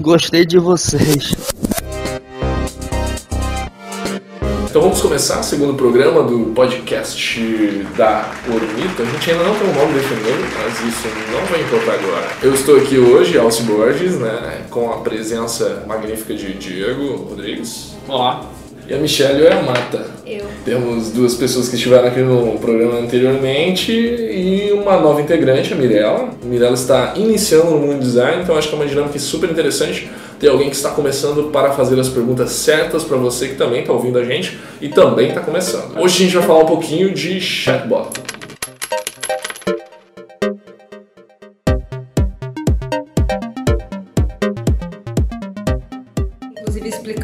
Gostei de vocês. Então vamos começar o segundo programa do podcast da Ormita. A gente ainda não tem um nome definido, mas isso não vai importar agora. Eu estou aqui hoje, Alci Borges, né, com a presença magnífica de Diego Rodrigues. Olá. E a Michelle e a Mata. Eu. Temos duas pessoas que estiveram aqui no programa anteriormente e uma nova integrante, a Mirella. A Mirella está iniciando no mundo design, então acho que é uma dinâmica super interessante ter alguém que está começando para fazer as perguntas certas para você que também está ouvindo a gente e também está começando. Hoje a gente vai falar um pouquinho de chatbot.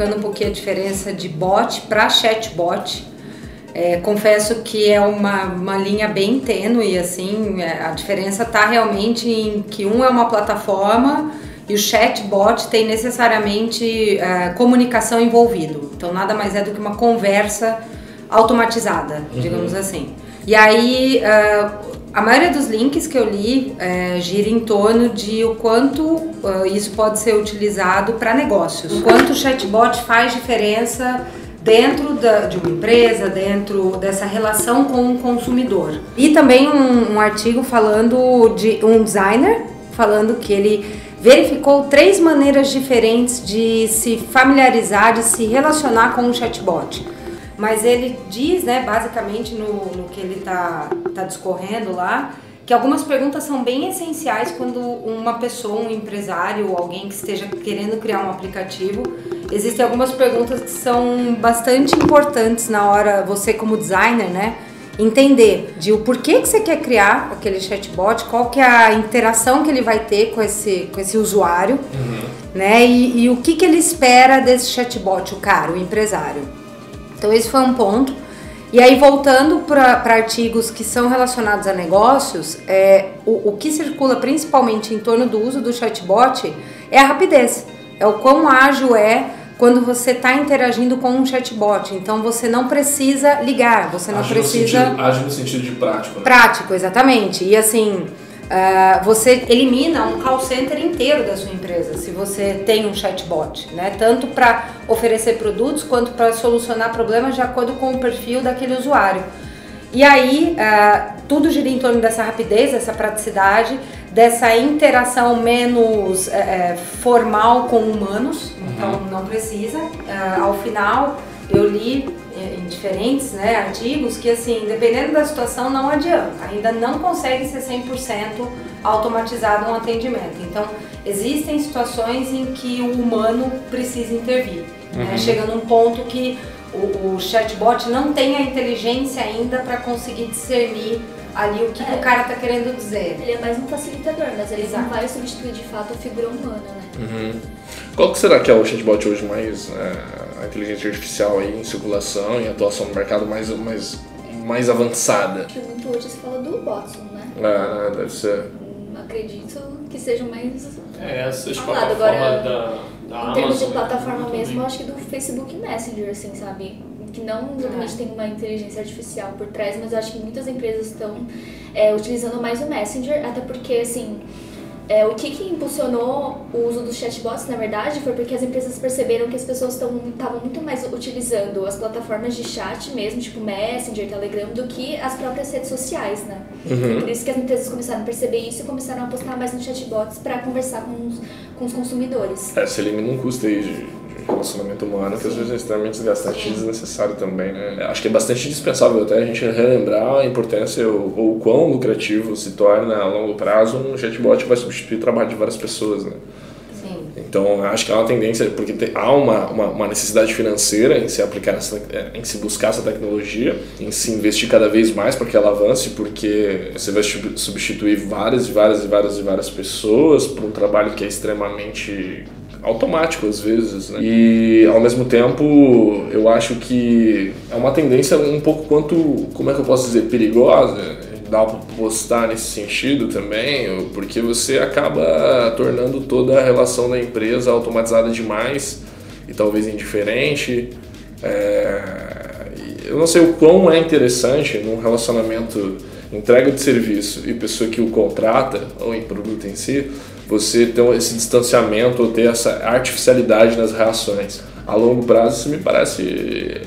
Explicando um pouquinho a diferença de bot para chatbot. É, confesso que é uma, uma linha bem tênue, assim, é, a diferença está realmente em que um é uma plataforma e o chatbot tem necessariamente é, comunicação envolvido. Então nada mais é do que uma conversa automatizada, Uhum. digamos assim. E aí é, a maioria dos links que eu li é, gira em torno de o quanto é, isso pode ser utilizado para negócios. O quanto o chatbot faz diferença dentro da- de uma empresa, dentro dessa relação com o consumidor. E também um, um artigo falando de um designer falando que ele verificou três maneiras diferentes de se familiarizar, de se relacionar com um chatbot. Mas ele diz, né, basicamente no, no que ele está tá discorrendo lá, que algumas perguntas são bem essenciais quando uma pessoa, um empresário ou alguém que esteja querendo criar um aplicativo, existem algumas perguntas que são bastante importantes na hora, você como designer, né, entender de o porquê que você quer criar aquele chatbot, qual que é a interação que ele vai ter com esse, com esse usuário, né, e, e o que, que ele espera desse chatbot, o cara, o empresário. Então esse foi um ponto. E aí voltando para artigos que são relacionados a negócios, é, o, o que circula principalmente em torno do uso do chatbot é a rapidez. É o quão ágil é quando você está interagindo com um chatbot. Então você não precisa ligar, você não Ágil no precisa sentido- ágil no sentido de prático. né? prático, exatamente. E assim, ah, você elimina um call center inteiro da sua empresa se você tem um chatbot, né? Tanto para oferecer produtos quanto para solucionar problemas de acordo com o perfil daquele usuário. E aí, ah, tudo gira em torno dessa rapidez, dessa praticidade, dessa interação menos eh, formal com humanos, então não precisa. Ah, ao final, eu li eh, em diferentes né, artigos que, assim, dependendo da situação, não adianta, ainda não consegue ser 100% automatizado um atendimento. Então, existem situações em que o humano precisa intervir, né? chega num ponto que o, o chatbot não tem a inteligência ainda para conseguir discernir ali o que, que o cara está querendo dizer. Ele é mais um facilitador, mas ele Exato. não vai substituir de fato a figura humana, né? Uhum. Qual que será que é o chatbot hoje mais é, a inteligência artificial aí em circulação e atuação no mercado mais, mais, mais avançada? Acho que muito hoje se fala do Watson, né? É, né, deve ser. Acredito que seja mais. É, essas Falado, plataformas agora, da, da em termos de Amazon, né, plataforma mesmo, eu bem. acho que do Facebook Messenger, assim, sabe? Que não exatamente tem uma inteligência artificial por trás, mas eu acho que muitas empresas estão é, utilizando mais o Messenger, até porque, assim, é, o que, que impulsionou o uso dos chatbots, na verdade, foi porque as empresas perceberam que as pessoas estavam muito mais utilizando as plataformas de chat mesmo, tipo Messenger, Telegram, do que as próprias redes sociais, né? Por isso que as empresas começaram a perceber isso e começaram a apostar mais nos chatbots para conversar com os, com os consumidores. É, se elimina um custo aí de relacionamento humano que às vezes é extremamente desgastante e desnecessário também, né? Acho que é bastante indispensável até a gente relembrar a importância ou, ou o quão lucrativo se torna a longo prazo um chatbot que vai substituir o trabalho de várias pessoas, né? Sim. Então, acho que é uma tendência, porque tem- há uma, uma, uma necessidade financeira em se aplicar, essa, eh, em se buscar essa tecnologia, em se investir cada vez mais para que ela avance, porque você vai sub- substituir várias e várias e várias e várias pessoas por um trabalho que é extremamente automático às vezes, né? E ao mesmo tempo, eu acho que é uma tendência um pouco quanto, como é que eu posso dizer, perigosa, dá para postar nesse sentido também, porque você acaba tornando toda a relação da empresa automatizada demais e talvez indiferente. É, eu não sei o quão é interessante num relacionamento entrega de serviço e pessoa que o contrata ou em produto em si, você ter esse distanciamento ou ter essa artificialidade nas reações. A longo prazo isso me parece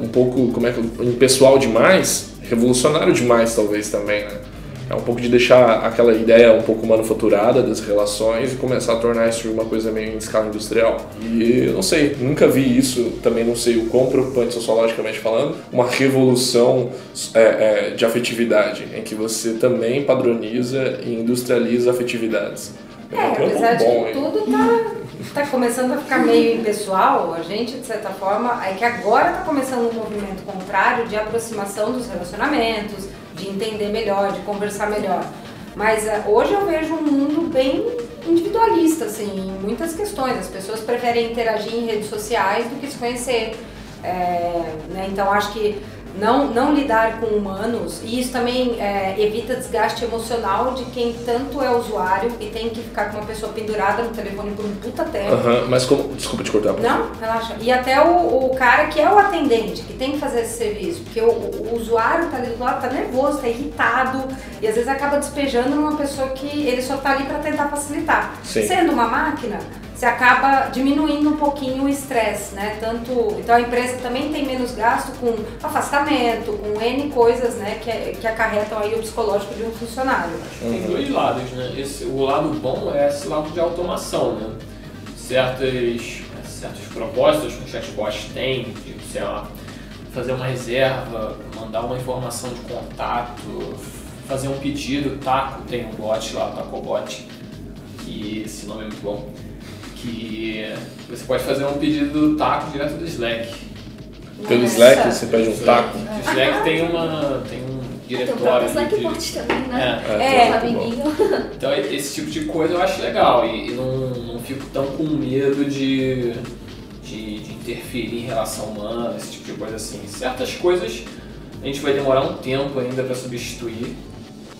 um pouco, como é que, impessoal demais, revolucionário demais talvez também, né? É um pouco de deixar aquela ideia um pouco manufaturada das relações e começar a tornar isso uma coisa meio em escala industrial. E eu não sei, nunca vi isso, também não sei o quão preocupante sociologicamente falando, uma revolução é, é, de afetividade, em que você também padroniza e industrializa afetividades. É, é apesar de bom, que tudo tá, tá começando a ficar meio impessoal, a gente, de certa forma, é que agora tá começando um movimento contrário de aproximação dos relacionamentos, de entender melhor, de conversar melhor. Mas uh, hoje eu vejo um mundo bem individualista, assim, em muitas questões. As pessoas preferem interagir em redes sociais do que se conhecer. É, né? Então acho que não, não lidar com humanos, e isso também é, evita desgaste emocional de quem tanto é usuário e tem que ficar com uma pessoa pendurada no telefone por um puta tempo. Uhum, mas como. Desculpa te cortar. Não, relaxa. E até o, o cara que é o atendente, que tem que fazer esse serviço, porque o, o usuário tá ali do lado, tá nervoso, tá irritado, e às vezes acaba despejando numa pessoa que ele só tá ali para tentar facilitar. Sim. Sendo uma máquina, você acaba diminuindo um pouquinho o estresse, né? Tanto, então a empresa também tem menos gasto com afastamento, com N coisas, né, que, que acarretam aí o psicológico de um funcionário. Tem dois lados, né? Esse, o lado bom é esse lado de automação, né? Certas, certos propósitos que o chatbot tem, de, sei lá, fazer uma reserva, mandar uma informação de contato, fazer um pedido, Taco tem um bot lá, Tacobot, que esse nome é muito bom que você pode fazer um pedido do taco direto do Slack. Pelo Slack você pede um taco? O Slack tem, uma, tem um diretório. Tem Slack de... também, né? É, é, é. Então esse tipo de coisa eu acho legal e, e não, não fico tão com medo de, de, de interferir em relação humana, esse tipo de coisa assim. Certas coisas a gente vai demorar um tempo ainda para substituir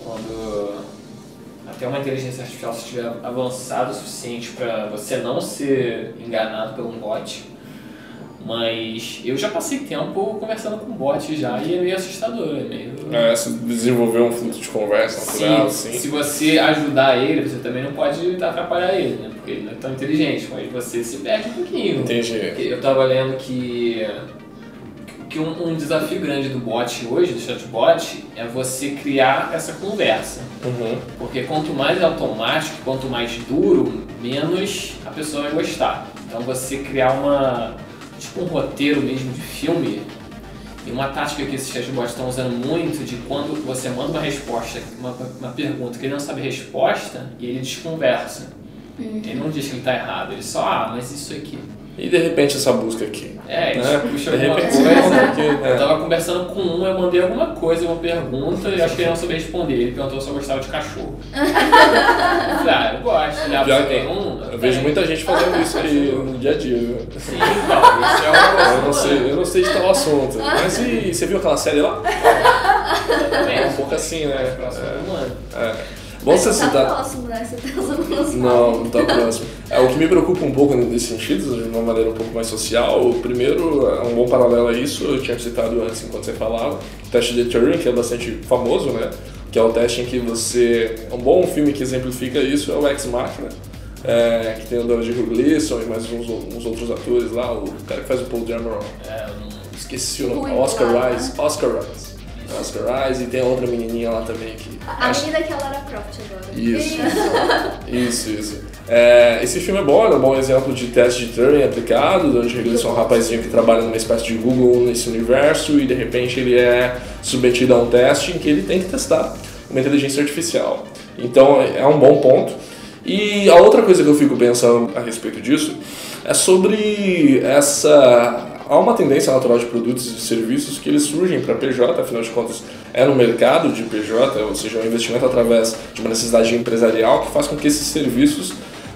quando até uma inteligência artificial se estiver avançada o suficiente para você não ser enganado por um bot. Mas eu já passei tempo conversando com bot já e é meio assustador, é meio... É, se desenvolver um fluxo de conversa natural, assim. Se você ajudar ele, você também não pode atrapalhar ele, né? Porque ele não é tão inteligente, mas você se perde um pouquinho. Entendi. Eu tava lendo que que um, um, desafio grande do bot hoje, do chatbot, é você criar essa conversa. Uhum. Porque quanto mais automático, quanto mais duro, menos a pessoa vai gostar. Então você criar uma tipo um roteiro mesmo de filme e uma tática que esses chatbots estão usando muito de quando você manda uma resposta, uma, uma pergunta que ele não sabe a resposta e ele desconversa. Uhum. Ele não diz que ele está errado, ele só, ah, mas isso aqui. E de repente essa busca aqui. É, né? puxa de repente coisa. Aqui, é. Eu tava conversando com um, eu mandei alguma coisa, uma pergunta, e acho que ele não sabia responder. Ele perguntou se eu gostava de cachorro. falei, ah, eu gosto. Já tem um. Eu vejo muita gente fazendo isso aí no dia a dia, viu? Sim, então, isso é uma eu não sei, Eu não sei de tal assunto. Mas e você viu aquela série lá? É um pouco assim, né? É. É. Bom você tá citar. próximo, né? Você tá usando Não, não tá próximo. É, o que me preocupa um pouco nesse sentido, de uma maneira um pouco mais social, o primeiro, é um bom paralelo a isso, eu tinha citado antes enquanto você falava, o teste de Turing, que é bastante famoso, né? Que é o teste em que você. Um bom filme que exemplifica isso é o Ex Machina. É, que tem o Donald Gleason e mais uns, uns, outros atores lá, o cara que faz o Paul Dameron. É, esqueci o nome. Oscar Rice. Oscar Rice. Oscar Isaac e tem a outra menininha lá também que. A acho... menina que é a Lara Croft agora. Isso. isso, isso. É, esse filme é bom, é um bom exemplo de teste de Turing aplicado, onde ele é um rapazinho que trabalha numa espécie de Google nesse universo e de repente ele é submetido a um teste em que ele tem que testar uma inteligência artificial. Então é um bom ponto. E a outra coisa que eu fico pensando a respeito disso é sobre essa há uma tendência natural de produtos e serviços que eles surgem para PJ, afinal de contas é no mercado de PJ, ou seja, é um investimento através de uma necessidade empresarial que faz com que esses serviços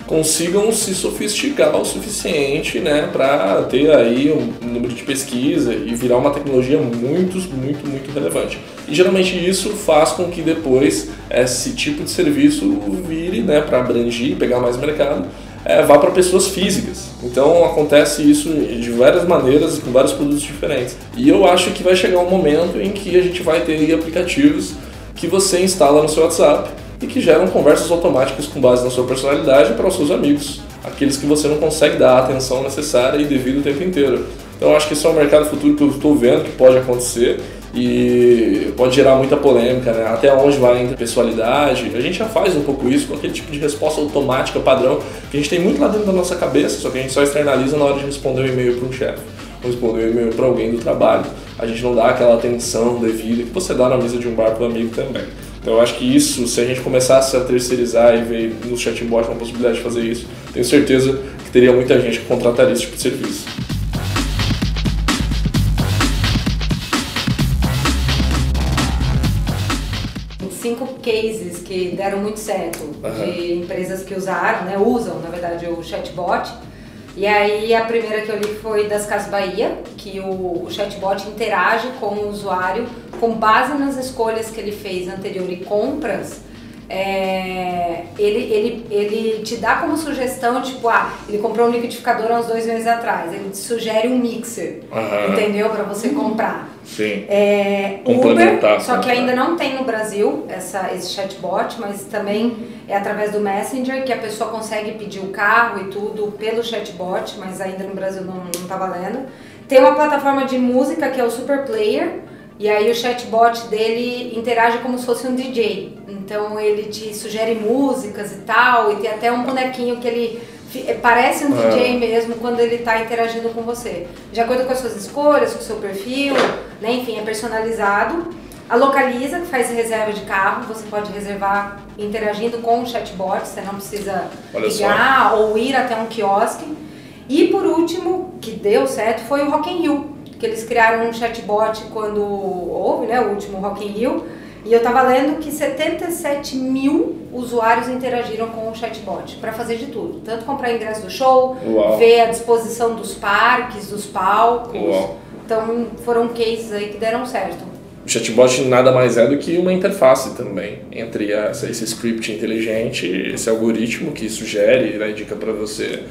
consigam se sofisticar o suficiente né, para ter aí um número de pesquisa e virar uma tecnologia muito, muito, muito relevante. E geralmente isso faz com que depois esse tipo de serviço vire né, para abranger, pegar mais mercado é, vá para pessoas físicas. Então acontece isso de várias maneiras com vários produtos diferentes. E eu acho que vai chegar um momento em que a gente vai ter aplicativos que você instala no seu WhatsApp e que geram conversas automáticas com base na sua personalidade para os seus amigos, aqueles que você não consegue dar a atenção necessária e devida o tempo inteiro. Então acho que esse é um mercado futuro que eu estou vendo que pode acontecer e pode gerar muita polêmica, né? Até onde vai a interpessoalidade. A gente já faz um pouco isso com aquele tipo de resposta automática padrão que a gente tem muito lá dentro da nossa cabeça, só que a gente só externaliza na hora de responder um e-mail para um chefe, ou responder um e-mail para alguém do trabalho. A gente não dá aquela atenção devida que você dá na mesa de um bar para o amigo também. Então eu acho que isso, se a gente começasse a terceirizar e ver no chatbot uma possibilidade de fazer isso, tenho certeza que teria muita gente que contrataria esse tipo de serviço. Cases que deram muito certo Aham. de empresas que usaram, né, usam na verdade o chatbot. E aí a primeira que eu li foi das Casas Bahia, que o, o chatbot interage com o usuário com base nas escolhas que ele fez anterior e compras. é, ele, ele, ele te dá como sugestão, tipo, ah, ele comprou um liquidificador há uns dois meses atrás, ele te sugere um mixer, Aham. entendeu? Para você comprar. Sim. É, Complementar, Uber, só que complementar. ainda não tem no Brasil essa, esse chatbot, mas também é através do Messenger que a pessoa consegue pedir o carro e tudo pelo chatbot, mas ainda no Brasil não, não tá valendo. Tem uma plataforma de música que é o Super Player, e aí o chatbot dele interage como se fosse um DJ. Então ele te sugere músicas e tal, e tem até um bonequinho que ele parece um Ah. DJ mesmo quando ele está interagindo com você. De acordo com as suas escolhas, com o seu perfil, né? enfim, é personalizado. A Localiza, que faz reserva de carro, você pode reservar interagindo com o chatbot, você não precisa Olha só. ligar ou ir até um quiosque. E por último, que deu certo, foi o Rock in Rio, que eles criaram um chatbot quando houve, né, o último Rock in Rio. E eu tava lendo que 77 mil usuários interagiram com o chatbot para fazer de tudo. Tanto comprar ingresso do show, Uau. ver a disposição dos parques, dos palcos. Uau. Então foram cases aí que deram certo. O chatbot nada mais é do que uma interface também entre essa, esse script inteligente, esse algoritmo que sugere, né, indica para você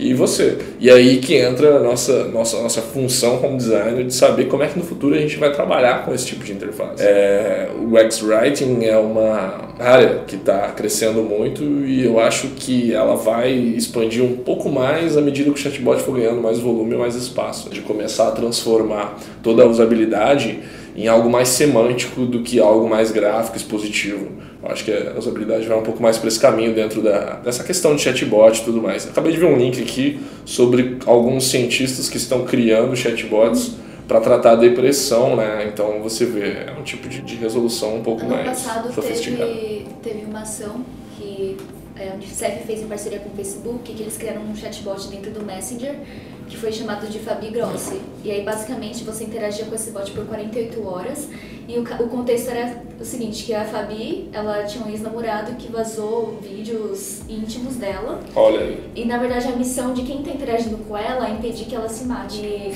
e você. E aí que entra a nossa, nossa, nossa função como designer de saber como é que no futuro a gente vai trabalhar com esse tipo de interface. É, o X-Writing é uma área que está crescendo muito e eu acho que ela vai expandir um pouco mais à medida que o chatbot for ganhando mais volume mais espaço. De começar a transformar toda a usabilidade em algo mais semântico do que algo mais gráfico, expositivo. Eu acho que a usabilidade vai um pouco mais para esse caminho dentro da, dessa questão de chatbot e tudo mais. Acabei de ver um link aqui sobre alguns cientistas que estão criando chatbots para tratar a depressão, né? Então você vê, é um tipo de, de resolução um pouco Ano mais passado sofisticada. teve, teve uma ação que é, a Unicef fez em parceria com o Facebook, que eles criaram um chatbot dentro do Messenger, que foi chamado de Fabi Grossi. E aí, basicamente, você interagia com esse bot por 48 horas. E o, o contexto era o seguinte, que a Fabi, ela tinha um ex-namorado que vazou vídeos íntimos dela. Olha aí. E na verdade a missão de quem tá interagindo com ela é impedir que ela se mate. E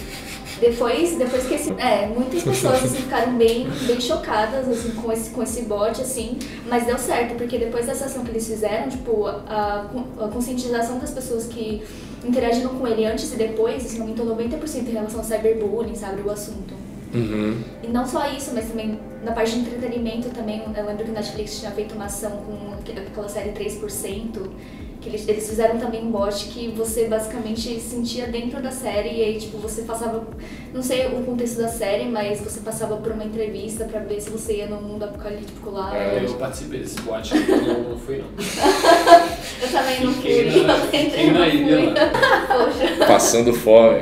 depois, depois que esse. É, muitas pessoas assim, ficaram bem, bem chocadas assim, com, esse, com esse bot, assim, mas deu certo, porque depois dessa ação que eles fizeram, tipo, a, a conscientização das pessoas que interagiram com ele antes e depois, assim, aumentou 90% em relação ao cyberbullying, sabe, o assunto. Uhum. E não só isso, mas também na parte de entretenimento também, eu lembro que o Netflix tinha feito uma ação com aqu- aquela série 3%, que eles, eles fizeram também um bot que você basicamente sentia dentro da série e aí tipo você passava, não sei o contexto da série, mas você passava por uma entrevista pra ver se você ia no mundo apocalíptico lá. É, Eu participei desse boate, não, não fui não. Eu também não fui, na- eu fiquei na não ilha. Poxa, Passando fome.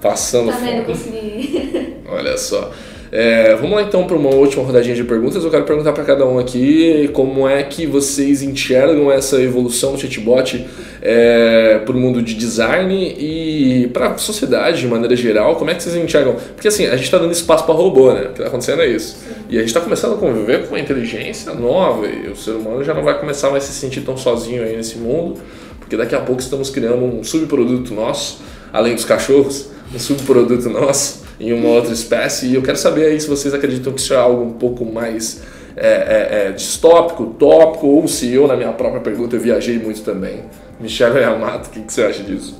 Passando também não fome. consegui. Olha só. É, vamos lá então para uma última rodadinha de perguntas. Eu quero perguntar para cada um aqui como é que vocês enxergam essa evolução do chatbot é, para o mundo de design e para a sociedade de maneira geral. Como é que vocês enxergam? Porque assim, a gente está dando espaço para robô, né? O que está acontecendo é isso. E a gente está começando a conviver com uma inteligência nova e o ser humano já não vai começar mais a se sentir tão sozinho aí nesse mundo, porque daqui a pouco estamos criando um subproduto nosso, além dos cachorros, um subproduto nosso em uma outra espécie. E eu quero saber aí se vocês acreditam que isso é algo um pouco mais é, é, é, distópico, utópico, ou se eu, na minha própria pergunta, eu viajei muito também. Michel Yamato, o que, que você acha disso?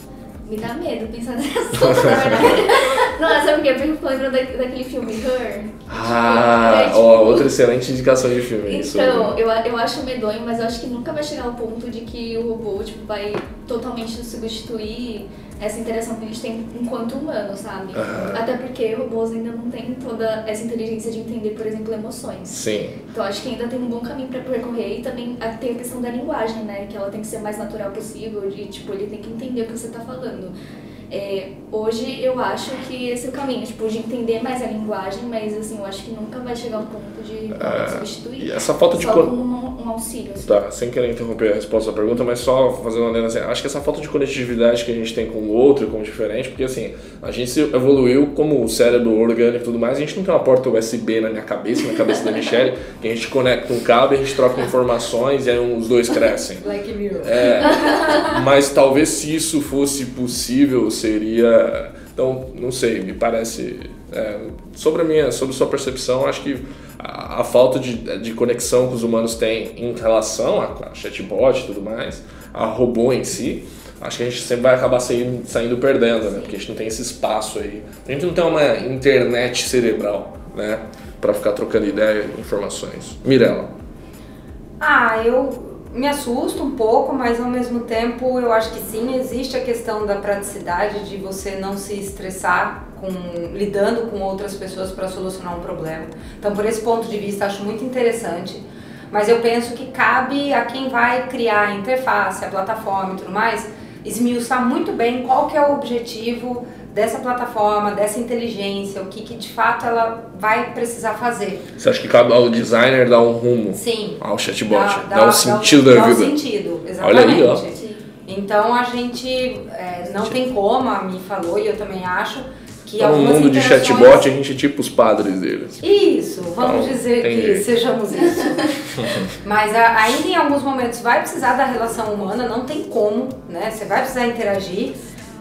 Me dá medo pensar nessa na verdade. Não, sabe quê? Porque eu lembro da, daquele filme Her. Ah, É, tipo- ó, outra excelente indicação de filme. Então, eu, eu acho medonho, mas eu acho que nunca vai chegar ao ponto de que o robô tipo, vai totalmente substituir essa interação que a gente tem enquanto humano, sabe? Aham. Até porque robôs ainda não têm toda essa inteligência de entender, por exemplo, emoções. Sim. Então acho que ainda tem um bom caminho pra percorrer e também tem a questão da linguagem, né? Que ela tem que ser mais natural possível, de tipo, ele tem que entender o que você tá falando. É, hoje eu acho que esse é o caminho, tipo, de entender mais a linguagem, mas assim, eu acho que nunca vai chegar ao ponto de É, substituir. e essa falta de como um, auxílio. Assim. Tá, sem querer interromper a resposta da pergunta, mas só fazendo uma adendo assim, acho que essa falta de conectividade que a gente tem com o outro, como diferente, porque assim, a gente se evoluiu como o cérebro orgânico e tudo mais, a gente não tem uma porta USB na minha cabeça, na cabeça da Michelle, que a gente conecta um cabo e a gente troca informações e aí os dois crescem. Black Mirror. É, mas talvez se isso fosse possível, seria. Então, não sei, me parece. É, sobre a minha, sobre sua percepção, acho que a, a falta de, de conexão que os humanos têm em relação a, a chatbot e tudo mais, a robô em si, acho que a gente sempre vai acabar saindo, saindo perdendo, né? Porque a gente não tem esse espaço aí. A gente não tem uma internet cerebral, né? Pra ficar trocando ideia informações. Mirella. Ah, eu me assusto um pouco, mas ao mesmo tempo eu acho que sim, existe a questão da praticidade de você não se estressar com lidando com outras pessoas para solucionar um problema. Então, por esse ponto de vista, acho muito interessante. Mas eu penso que cabe a quem vai criar a interface, a plataforma e tudo mais, esmiuçar muito bem qual que é o objetivo dessa plataforma, dessa inteligência, o que, que de fato ela vai precisar fazer. Você acha que cabe ao designer dar um rumo Sim, ao chatbot? Dá, um sentido dá da um vida. sentido, Olha aí, ó. exatamente. Então a gente é, não tem como, a Mi falou e eu também acho que Então, no algumas mundo de chatbot, a gente é tipo os padres deles. Isso, vamos Então, dizer que jeito. sejamos isso. Mas a- ainda em alguns momentos vai precisar da relação humana, não tem como, né? Você vai precisar interagir.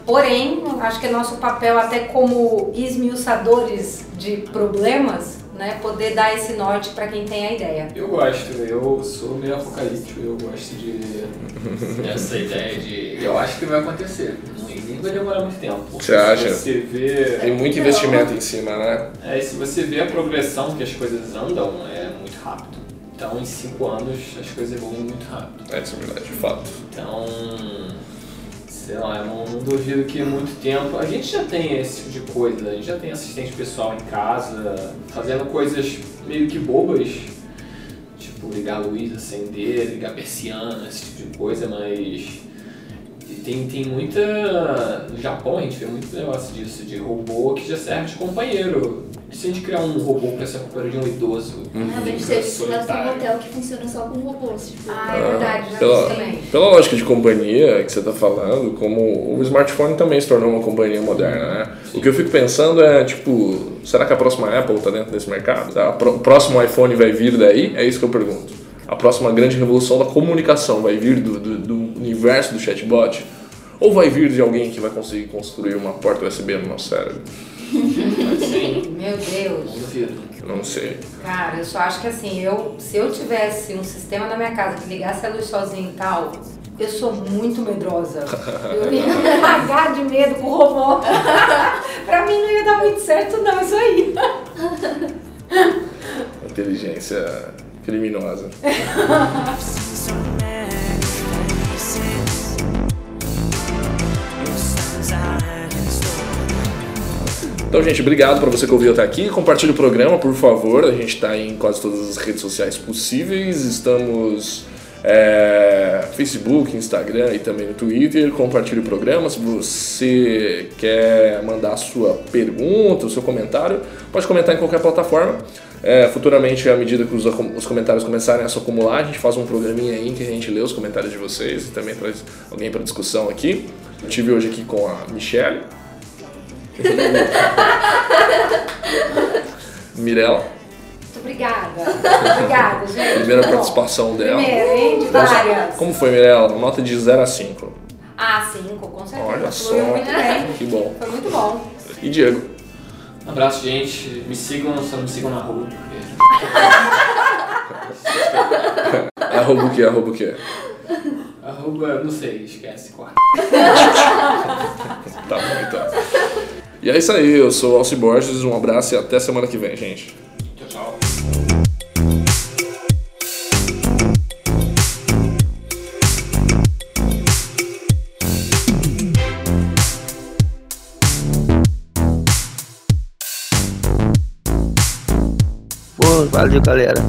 Porém, acho que é nosso papel até como esmiuçadores de problemas, né? Poder dar esse norte para quem tem a ideia. Eu gosto, eu sou meio apocalíptico, eu gosto de essa ideia de. Eu acho que vai acontecer. Nem vai demorar muito tempo. Você acha? Se você vê. Tem muito investimento em cima, né? É, e se você vê a progressão que as coisas andam, é muito rápido. Então em cinco anos as coisas evoluem muito rápido. É, isso é verdade, de fato. Então, sei lá, eu não, não duvido que muito tempo. A gente já tem esse tipo de coisa, a gente já tem assistente pessoal em casa, fazendo coisas meio que bobas, tipo ligar a luz, acender, ligar a persiana, esse tipo de coisa, mas. Tem, tem muita. No Japão a gente vê muito negócio disso, de robô que já serve de companheiro. E se a gente criar um robô pra ser companheiro de um idoso? Realmente um teve lá tem um hotel que funciona só com robôs. Tipo, Ah, é verdade, já Pela, vi também. pela lógica de companhia que você está falando, como o smartphone também se tornou uma companhia moderna, né? O que eu fico pensando é, tipo, será que a próxima Apple está dentro desse mercado? Pro- O próximo iPhone vai vir daí? É isso que eu pergunto. A próxima grande revolução da comunicação vai vir do, do, do universo do chatbot? Ou vai vir de alguém que vai conseguir construir uma porta USB no nosso cérebro? Sim, Meu Deus. não sei. Cara, eu só acho que assim, eu, se eu tivesse um sistema na minha casa que ligasse a luz sozinho e tal, eu sou muito medrosa. Eu ia largar de medo com o robô. pra mim não ia dar muito certo não, isso aí. Inteligência criminosa. Então, gente, obrigado para você que ouviu até aqui. Compartilhe o programa, por favor. A gente está em quase todas as redes sociais possíveis. Estamos é, Facebook, Instagram e também no Twitter. Compartilhe o programa. Se você quer mandar a sua pergunta, o seu comentário, pode comentar em qualquer plataforma. É, futuramente, à medida que os, os comentários começarem a se acumular, a gente faz um programinha aí em que a gente lê os comentários de vocês e também traz alguém para discussão aqui. Eu tive hoje aqui com a Michelle. Mirella, Muito obrigada. Obrigada, gente. primeira Muito bom. participação dela. Primeira, hein? De várias. Como foi, Mirella? Nota de 0 a 5. Ah, cinco, com certeza. Olha só. Fluiu muito bem. Que bom. Foi muito bom. E Diego? Um abraço, gente. Me sigam, só não me sigam na rua. porque- Arroba o quê? Arroba o quê? Arroba, não sei, esquece, corta. Tá bom, então. E é isso aí, eu sou o Alci Borges, um abraço e até semana que vem, gente. Tchau, tchau. Pô, valeu, galera.